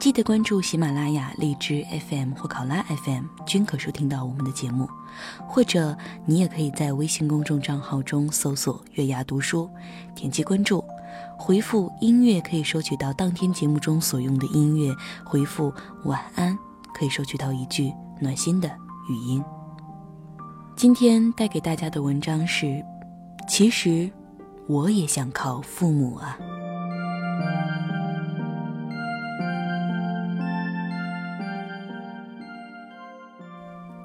记得关注喜马拉雅、荔枝 FM 或考拉 FM，均可收听到我们的节目。或者你也可以在微信公众账号中搜索“月牙读书”，点击关注，回复“音乐”可以收取到当天节目中所用的音乐；回复“晚安”可以收取到一句暖心的语音。今天带给大家的文章是：其实我也想靠父母啊。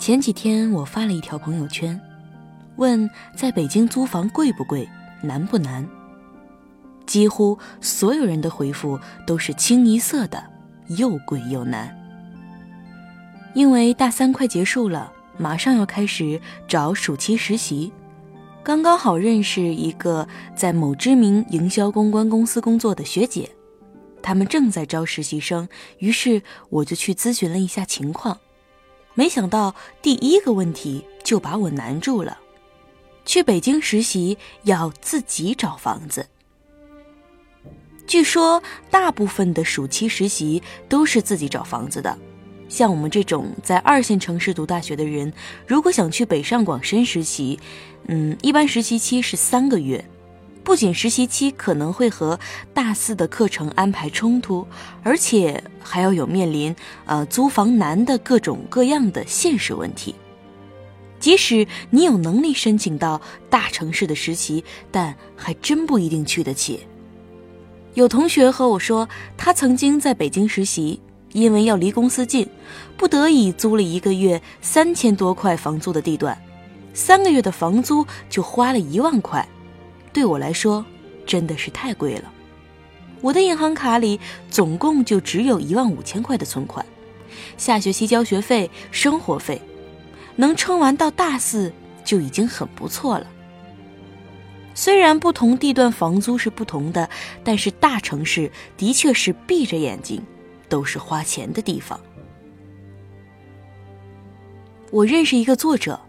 前几天我发了一条朋友圈，问在北京租房贵不贵、难不难。几乎所有人的回复都是清一色的又贵又难。因为大三快结束了，马上要开始找暑期实习，刚刚好认识一个在某知名营销公关公司工作的学姐，他们正在招实习生，于是我就去咨询了一下情况。没想到第一个问题就把我难住了。去北京实习要自己找房子。据说大部分的暑期实习都是自己找房子的。像我们这种在二线城市读大学的人，如果想去北上广深实习，嗯，一般实习期是三个月。不仅实习期可能会和大四的课程安排冲突，而且还要有面临呃租房难的各种各样的现实问题。即使你有能力申请到大城市的实习，但还真不一定去得起。有同学和我说，他曾经在北京实习，因为要离公司近，不得已租了一个月三千多块房租的地段，三个月的房租就花了一万块。对我来说，真的是太贵了。我的银行卡里总共就只有一万五千块的存款，下学期交学费、生活费，能撑完到大四就已经很不错了。虽然不同地段房租是不同的，但是大城市的确是闭着眼睛都是花钱的地方。我认识一个作者，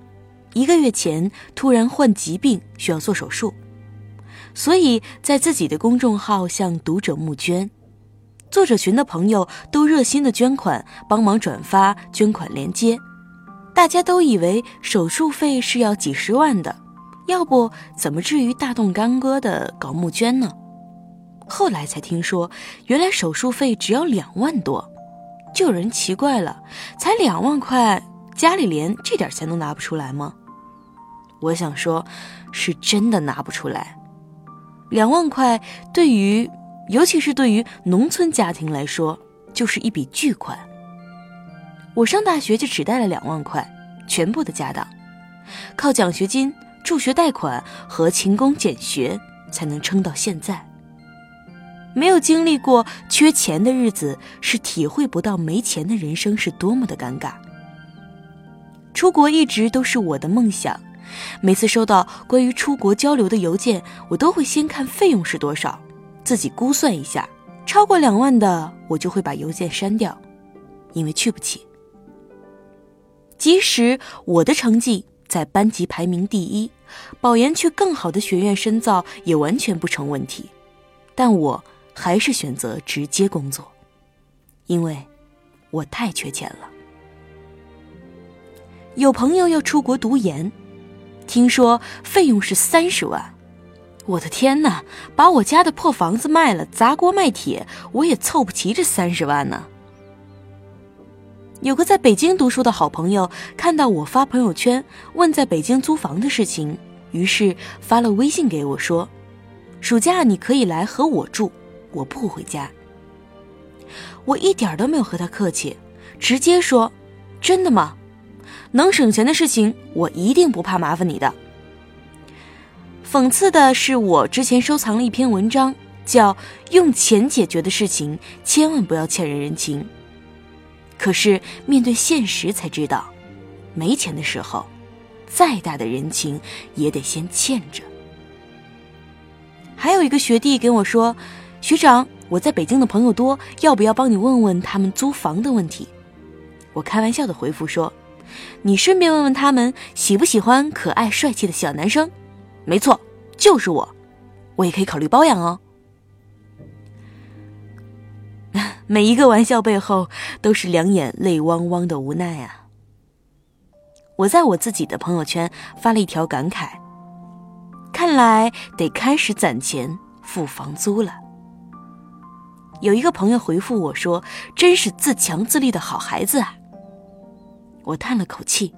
一个月前突然患疾病，需要做手术。所以在自己的公众号向读者募捐，作者群的朋友都热心的捐款，帮忙转发捐款链接。大家都以为手术费是要几十万的，要不怎么至于大动干戈的搞募捐呢？后来才听说，原来手术费只要两万多，就有人奇怪了：才两万块，家里连这点钱都拿不出来吗？我想说，是真的拿不出来。两万块对于，尤其是对于农村家庭来说，就是一笔巨款。我上大学就只带了两万块，全部的家当，靠奖学金、助学贷款和勤工俭学才能撑到现在。没有经历过缺钱的日子，是体会不到没钱的人生是多么的尴尬。出国一直都是我的梦想。每次收到关于出国交流的邮件，我都会先看费用是多少，自己估算一下，超过两万的我就会把邮件删掉，因为去不起。即使我的成绩在班级排名第一，保研去更好的学院深造也完全不成问题，但我还是选择直接工作，因为我太缺钱了。有朋友要出国读研。听说费用是三十万，我的天哪！把我家的破房子卖了，砸锅卖铁，我也凑不齐这三十万呢。有个在北京读书的好朋友看到我发朋友圈问在北京租房的事情，于是发了微信给我说：“暑假你可以来和我住，我不回家。”我一点都没有和他客气，直接说：“真的吗？”能省钱的事情，我一定不怕麻烦你的。讽刺的是，我之前收藏了一篇文章，叫《用钱解决的事情，千万不要欠人人情》。可是面对现实才知道，没钱的时候，再大的人情也得先欠着。还有一个学弟跟我说：“学长，我在北京的朋友多，要不要帮你问问他们租房的问题？”我开玩笑的回复说：“你顺便问问他们喜不喜欢可爱帅气的小男生。”没错，就是我，我也可以考虑包养哦。每一个玩笑背后都是两眼泪汪汪的无奈啊！我在我自己的朋友圈发了一条感慨：看来得开始攒钱付房租了。有一个朋友回复我说：“真是自强自立的好孩子啊！”我叹了口气，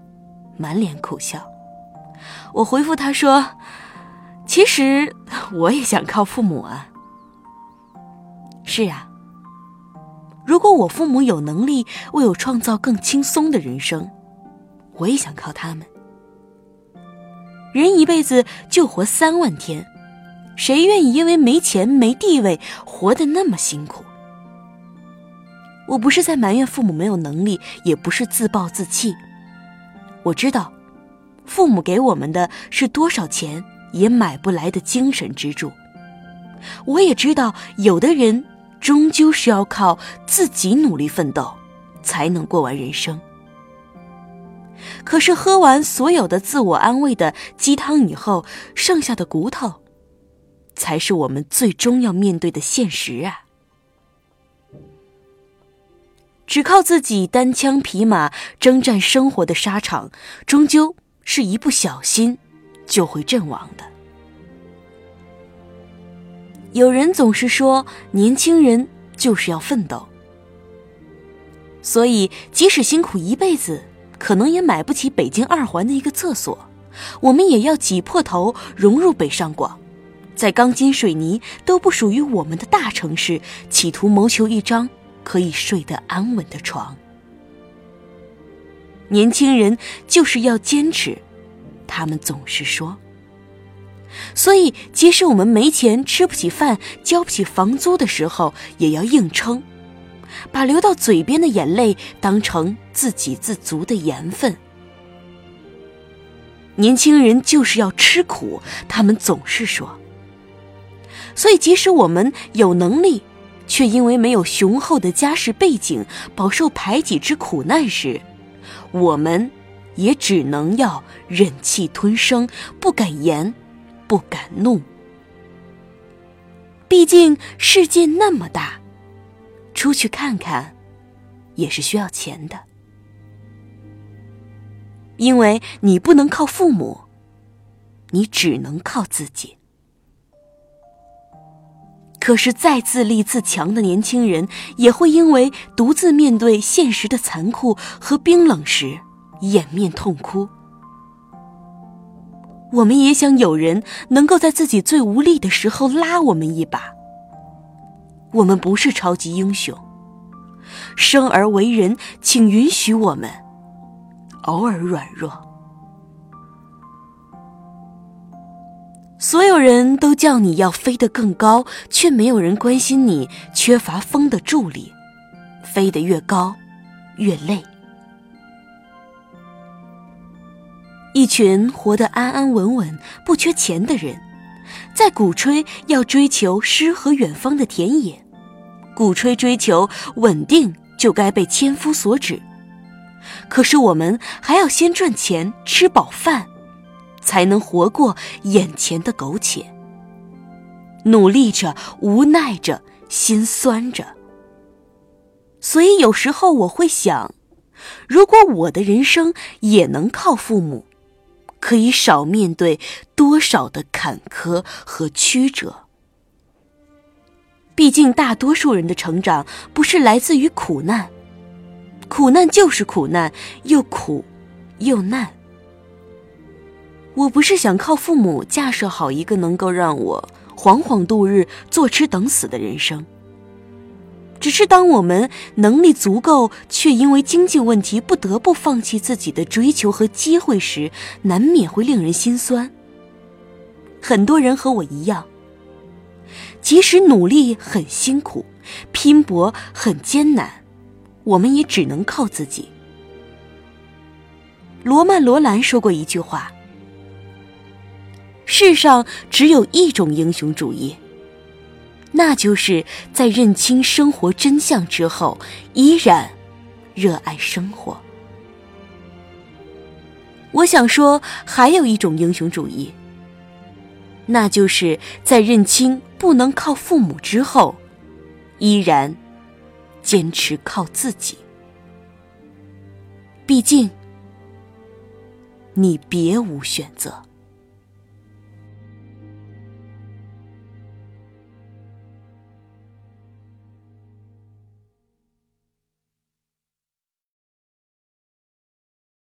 满脸苦笑。我回复他说：“其实我也想靠父母啊。”是啊。如果我父母有能力为我创造更轻松的人生，我也想靠他们。人一辈子就活三万天，谁愿意因为没钱没地位活得那么辛苦？我不是在埋怨父母没有能力，也不是自暴自弃。我知道，父母给我们的是多少钱也买不来的精神支柱。我也知道，有的人。终究是要靠自己努力奋斗，才能过完人生。可是喝完所有的自我安慰的鸡汤以后，剩下的骨头，才是我们最终要面对的现实啊！只靠自己单枪匹马征战生活的沙场，终究是一不小心就会阵亡的。有人总是说，年轻人就是要奋斗，所以即使辛苦一辈子，可能也买不起北京二环的一个厕所，我们也要挤破头融入北上广，在钢筋水泥都不属于我们的大城市，企图谋求一张可以睡得安稳的床。年轻人就是要坚持，他们总是说。所以，即使我们没钱、吃不起饭、交不起房租的时候，也要硬撑，把流到嘴边的眼泪当成自给自足的盐分。年轻人就是要吃苦，他们总是说。所以，即使我们有能力，却因为没有雄厚的家世背景，饱受排挤之苦难时，我们也只能要忍气吞声，不敢言。不敢怒，毕竟世界那么大，出去看看也是需要钱的。因为你不能靠父母，你只能靠自己。可是再自立自强的年轻人，也会因为独自面对现实的残酷和冰冷时，掩面痛哭。我们也想有人能够在自己最无力的时候拉我们一把。我们不是超级英雄，生而为人，请允许我们偶尔软弱。所有人都叫你要飞得更高，却没有人关心你缺乏风的助力，飞得越高，越累。一群活得安安稳稳、不缺钱的人，在鼓吹要追求诗和远方的田野，鼓吹追求稳定就该被千夫所指。可是我们还要先赚钱、吃饱饭，才能活过眼前的苟且。努力着，无奈着，心酸着。所以有时候我会想，如果我的人生也能靠父母。可以少面对多少的坎坷和曲折？毕竟大多数人的成长不是来自于苦难，苦难就是苦难，又苦又难。我不是想靠父母架设好一个能够让我惶惶度日、坐吃等死的人生。只是当我们能力足够，却因为经济问题不得不放弃自己的追求和机会时，难免会令人心酸。很多人和我一样，即使努力很辛苦，拼搏很艰难，我们也只能靠自己。罗曼·罗兰说过一句话：“世上只有一种英雄主义，那就是在认清生活真相之后，依然热爱生活。”我想说，还有一种英雄主义，那就是在认清不能靠父母之后，依然坚持靠自己。毕竟。你别无选择。